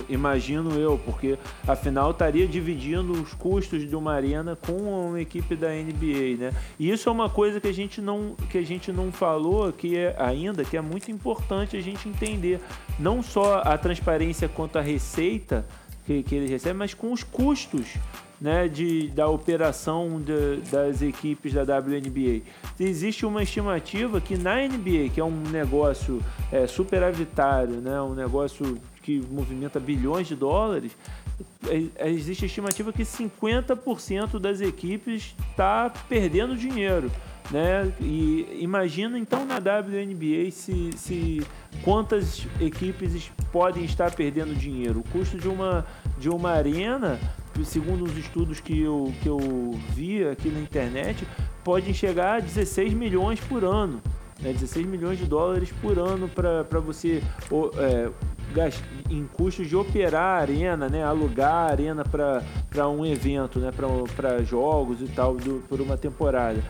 S2: Imagino eu, porque afinal estaria dividindo os custos de uma arena com uma equipe da NBA, né? E isso é uma coisa que a gente não que a gente não falou que é ainda que é muito importante a gente entender não só a transparência quanto a receita que, que eles recebem, mas com os custos né, de, da operação de, das equipes da WNBA. Existe uma estimativa que na NBA, que é um negócio é, superavitário, né, um negócio que movimenta bilhões de dólares, é, é existe a estimativa que 50% das equipes está perdendo dinheiro. Né? E imagina então na WNBA se, se quantas equipes podem estar perdendo dinheiro. O custo de uma, de uma arena segundo os estudos que eu, que eu vi aqui na internet, pode chegar a 16 milhões por ano. Né? 16 milhões de dólares por ano para você é, em custos de operar a arena, né? alugar a arena para um evento, né? para jogos e tal, do, por uma temporada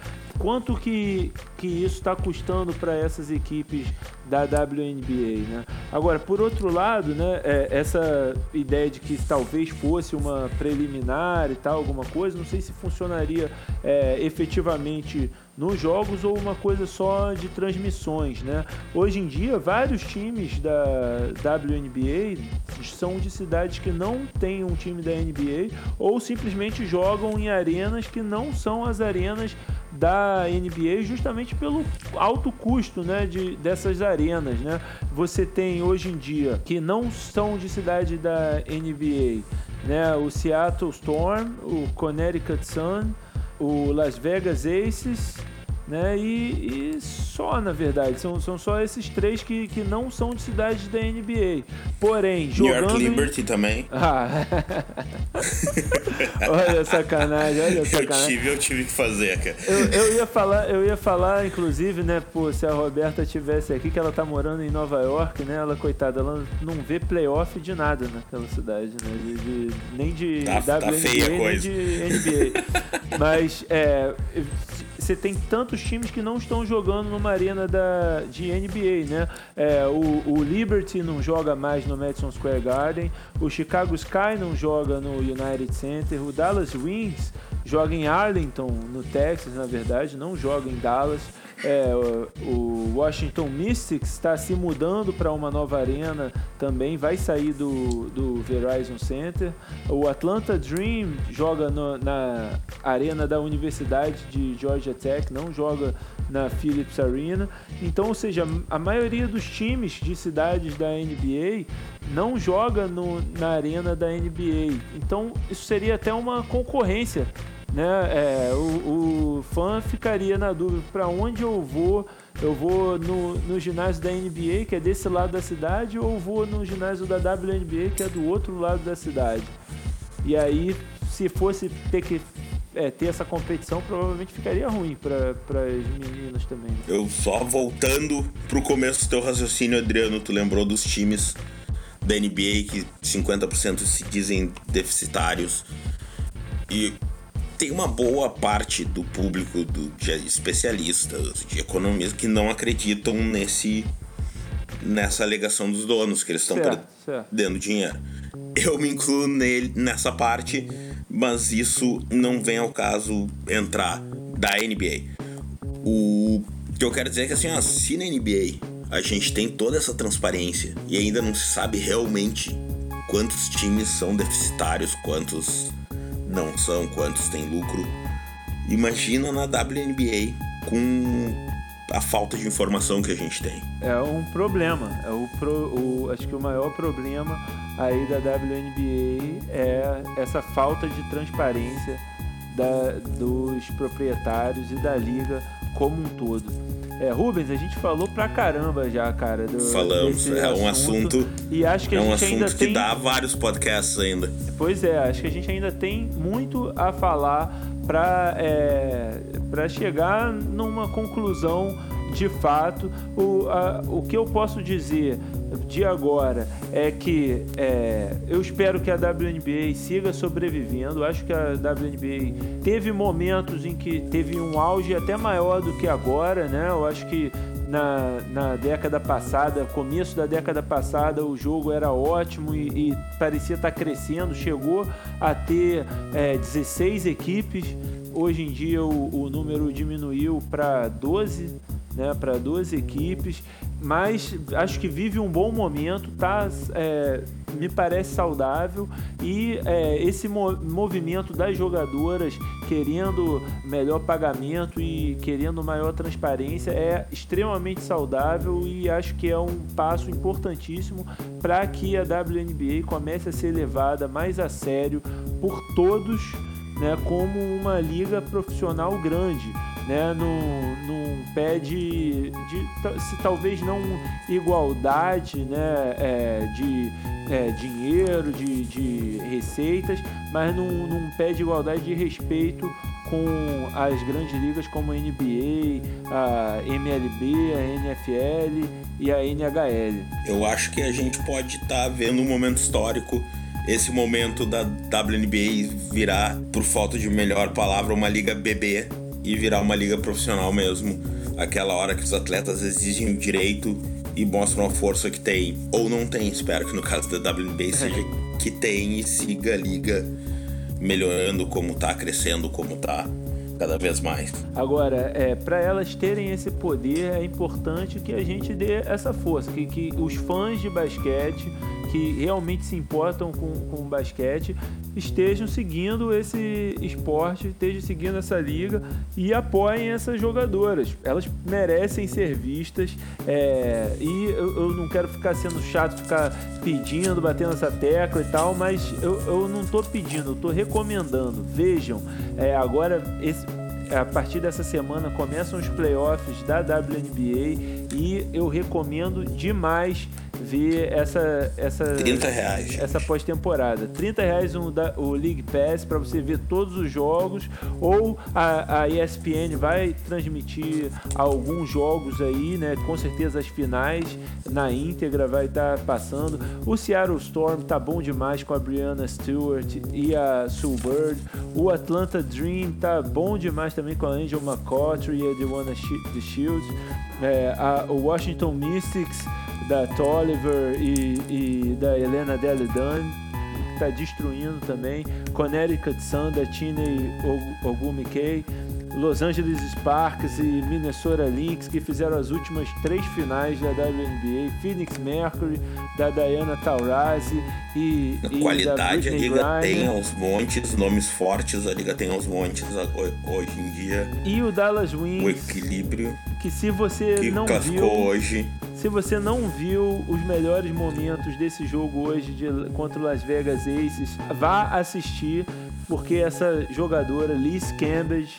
S2: quanto que, que isso está custando para essas equipes da WNBA, né? Agora, por outro lado, né, é, essa ideia de que talvez fosse uma preliminar e tal, alguma coisa, não sei se funcionaria é, efetivamente nos jogos ou uma coisa só de transmissões, né? Hoje em dia, vários times da WNBA são de cidades que não têm um time da NBA ou simplesmente jogam em arenas que não são as arenas da NBA justamente pelo alto custo né, de, dessas arenas. Né? Você tem hoje em dia que não são de cidade da NBA, né? o Seattle Storm, o Connecticut Sun, o Las Vegas Aces né? E, e, só, na verdade, são, são só esses três que, que não são de cidades da NBA. Porém, jogando.
S3: New York Liberty em... também.
S2: Ah. olha a sacanagem, olha a sacanagem.
S3: Eu tive, eu tive que fazer, cara.
S2: Eu, eu, ia falar, eu ia falar, inclusive, né, pô, se a Roberta tivesse aqui, que ela tá morando em Nova York, né? Ela, coitada, ela não vê playoff de nada naquela cidade, né? De, de, nem de
S3: tá, WNBA, tá feia nem coisa.
S2: de NBA. Mas é, você tem tantos times que não estão jogando numa arena da, de NBA, né? É, o, o, Liberty não joga mais no Madison Square Garden, o Chicago Sky não joga no United Center, o Dallas Wings joga em Arlington, no Texas, na verdade, não joga em Dallas. É, o Washington Mystics está se mudando para uma nova arena também, vai sair do, do Verizon Center. O Atlanta Dream joga no, na arena da Universidade de Georgia Tech, não joga na Philips Arena. Então, ou seja, a maioria dos times de cidades da NBA não joga no, na arena da NBA. Então, isso seria até uma concorrência né? É, o, o fã ficaria na dúvida para onde eu vou. Eu vou no, no ginásio da NBA, que é desse lado da cidade, ou vou no ginásio da WNBA, que é do outro lado da cidade. E aí, se fosse ter que é, ter essa competição, provavelmente ficaria ruim para as meninas também. Né?
S3: Eu só voltando pro começo do teu raciocínio, Adriano, tu lembrou dos times da NBA que 50% se dizem deficitários. E tem uma boa parte do público do, de especialistas, de economistas, que não acreditam nesse nessa alegação dos donos, que eles estão perdendo dinheiro. Eu me incluo nele, nessa parte, mas isso não vem ao caso entrar da NBA. O que eu quero dizer é que assim, ó, se na NBA a gente tem toda essa transparência e ainda não se sabe realmente quantos times são deficitários, quantos não são, quantos têm lucro. Imagina na WNBA com a falta de informação que a gente tem.
S2: É um problema. É o, pro, o acho que o maior problema aí da WNBA é essa falta de transparência da, dos proprietários e da liga como um todo. É, Rubens, a gente falou pra caramba já, cara. Do,
S3: Falamos, é um assunto.
S2: E acho que
S3: é
S2: a
S3: um assunto
S2: ainda
S3: que
S2: tem...
S3: dá vários podcasts ainda.
S2: Pois é, acho que a gente ainda tem muito a falar para é, pra chegar numa conclusão de fato. O, a, o que eu posso dizer de agora é que é, eu espero que a WNBA siga sobrevivendo. Acho que a WNBA teve momentos em que teve um auge até maior do que agora, né? Eu acho que na, na década passada, começo da década passada, o jogo era ótimo e, e parecia estar crescendo. Chegou a ter é, 16 equipes. Hoje em dia o, o número diminuiu para 12 né, para duas equipes, mas acho que vive um bom momento, tá? É, me parece saudável e é, esse mo movimento das jogadoras querendo melhor pagamento e querendo maior transparência é extremamente saudável e acho que é um passo importantíssimo para que a WNBA comece a ser levada mais a sério por todos, né, como uma liga profissional grande né, num, num pé de, de, se talvez não igualdade né, é, de é, dinheiro, de, de receitas, mas num, num pé de igualdade de respeito com as grandes ligas como a NBA, a MLB, a NFL e a NHL.
S3: Eu acho que a gente pode estar tá vendo um momento histórico esse momento da WNBA virar, por falta de melhor palavra, uma liga bebê e virar uma liga profissional mesmo. Aquela hora que os atletas exigem o direito e mostram a força que tem, ou não tem, espero que no caso da WNBA seja que tem e siga a liga melhorando como tá, crescendo como tá. cada vez mais.
S2: Agora, é, para elas terem esse poder, é importante que a gente dê essa força, que, que os fãs de basquete que realmente se importam com, com o basquete estejam seguindo esse esporte, estejam seguindo essa liga e apoiem essas jogadoras. Elas merecem ser vistas é, e eu, eu, não quero ficar sendo chato, ficar pedindo, batendo essa tecla e tal, mas eu, eu não estou pedindo, eu estou recomendando. Vejam, é, agora esse a partir dessa semana começam os playoffs da WNBA e eu recomendo demais ver essa essa
S3: 30 reais.
S2: essa pós-temporada. 30 reais um da, o League Pass para você ver todos os jogos ou a, a ESPN vai transmitir alguns jogos aí né? Com certeza as finais na íntegra vai estar tá passando. O Seattle Storm tá bom demais com a Brianna Stewart e a Sue Bird. O Atlanta Dream tá bom demais também com a Angel McCoughtry e a Dewana Shields. É, a, o Washington Mystics da Tolliver e, e da Helena que está destruindo também. Connecticut Sun da Tiney Ogumi Kay. Los Angeles Sparks e Minnesota Lynx, que fizeram as últimas três finais da WNBA, Phoenix Mercury, da Diana Taurasi e.
S3: Na qualidade, a liga Griner. tem aos montes, nomes fortes, a liga tem aos montes hoje em dia.
S2: E o Dallas Wings.
S3: O equilíbrio.
S2: Que se você
S3: que
S2: não viu.
S3: hoje.
S2: Se você não viu os melhores momentos desse jogo hoje de, contra o Las Vegas Aces, vá assistir, porque essa jogadora, Liz Cambridge,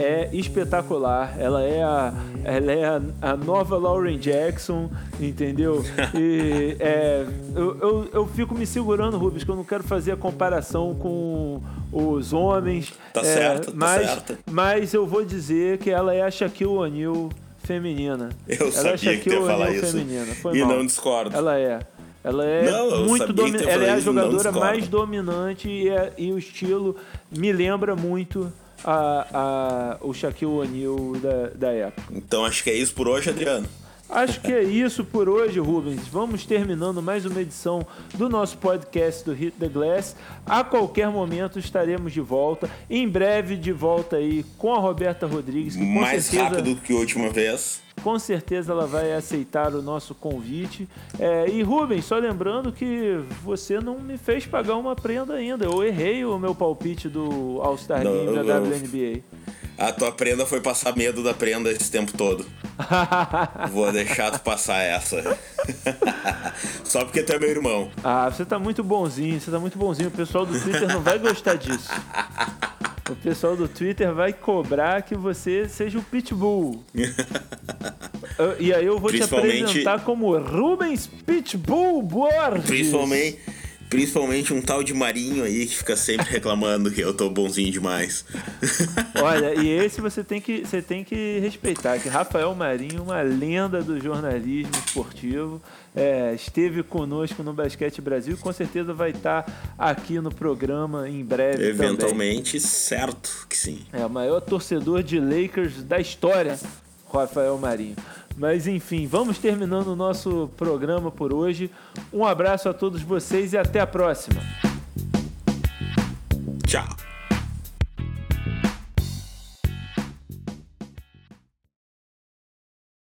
S2: é espetacular. Ela é a, ela é a, a nova Lauren Jackson, entendeu? E é, eu, eu, eu, fico me segurando, Rubens, que eu não quero fazer a comparação com os homens.
S3: Tá
S2: é,
S3: certo, tá
S2: mas,
S3: certo.
S2: Mas eu vou dizer que ela é a Shaquille O'Neal feminina.
S3: Eu
S2: ela
S3: sabia
S2: é
S3: que ia falar isso.
S2: Feminina. Foi
S3: e
S2: mal.
S3: não discordo.
S2: Ela é. Ela é
S3: não,
S2: muito dominante. Ela é a jogadora mais dominante e, é, e, o estilo me lembra muito a, a, o Shaquille O'Neal da, da época.
S3: Então acho que é isso por hoje, Adriano.
S2: Acho que é isso por hoje, Rubens. Vamos terminando mais uma edição do nosso podcast do Hit the Glass. A qualquer momento estaremos de volta. Em breve de volta aí com a Roberta Rodrigues. Que
S3: mais
S2: certeza...
S3: rápido que a última vez
S2: com certeza ela vai aceitar o nosso convite. É, e Rubens, só lembrando que você não me fez pagar uma prenda ainda. Eu errei o meu palpite do All-Star Game da WNBA.
S3: A tua prenda foi passar medo da prenda esse tempo todo. Vou deixar tu passar essa. Só porque tu é meu irmão.
S2: Ah, você tá muito bonzinho, você tá muito bonzinho. O pessoal do Twitter não vai gostar disso. O pessoal do Twitter vai cobrar que você seja o Pitbull. e aí eu vou te apresentar como Rubens Pitbull Borges.
S3: Principalmente, principalmente um tal de Marinho aí que fica sempre reclamando que eu tô bonzinho demais.
S2: Olha, e esse você tem que, você tem que respeitar, que Rafael Marinho, uma lenda do jornalismo esportivo, é, esteve conosco no Basquete Brasil e com certeza vai estar aqui no programa em breve.
S3: Eventualmente,
S2: também.
S3: certo que sim.
S2: É o maior torcedor de Lakers da história, Rafael Marinho. Mas enfim, vamos terminando o nosso programa por hoje. Um abraço a todos vocês e até a próxima.
S3: Tchau.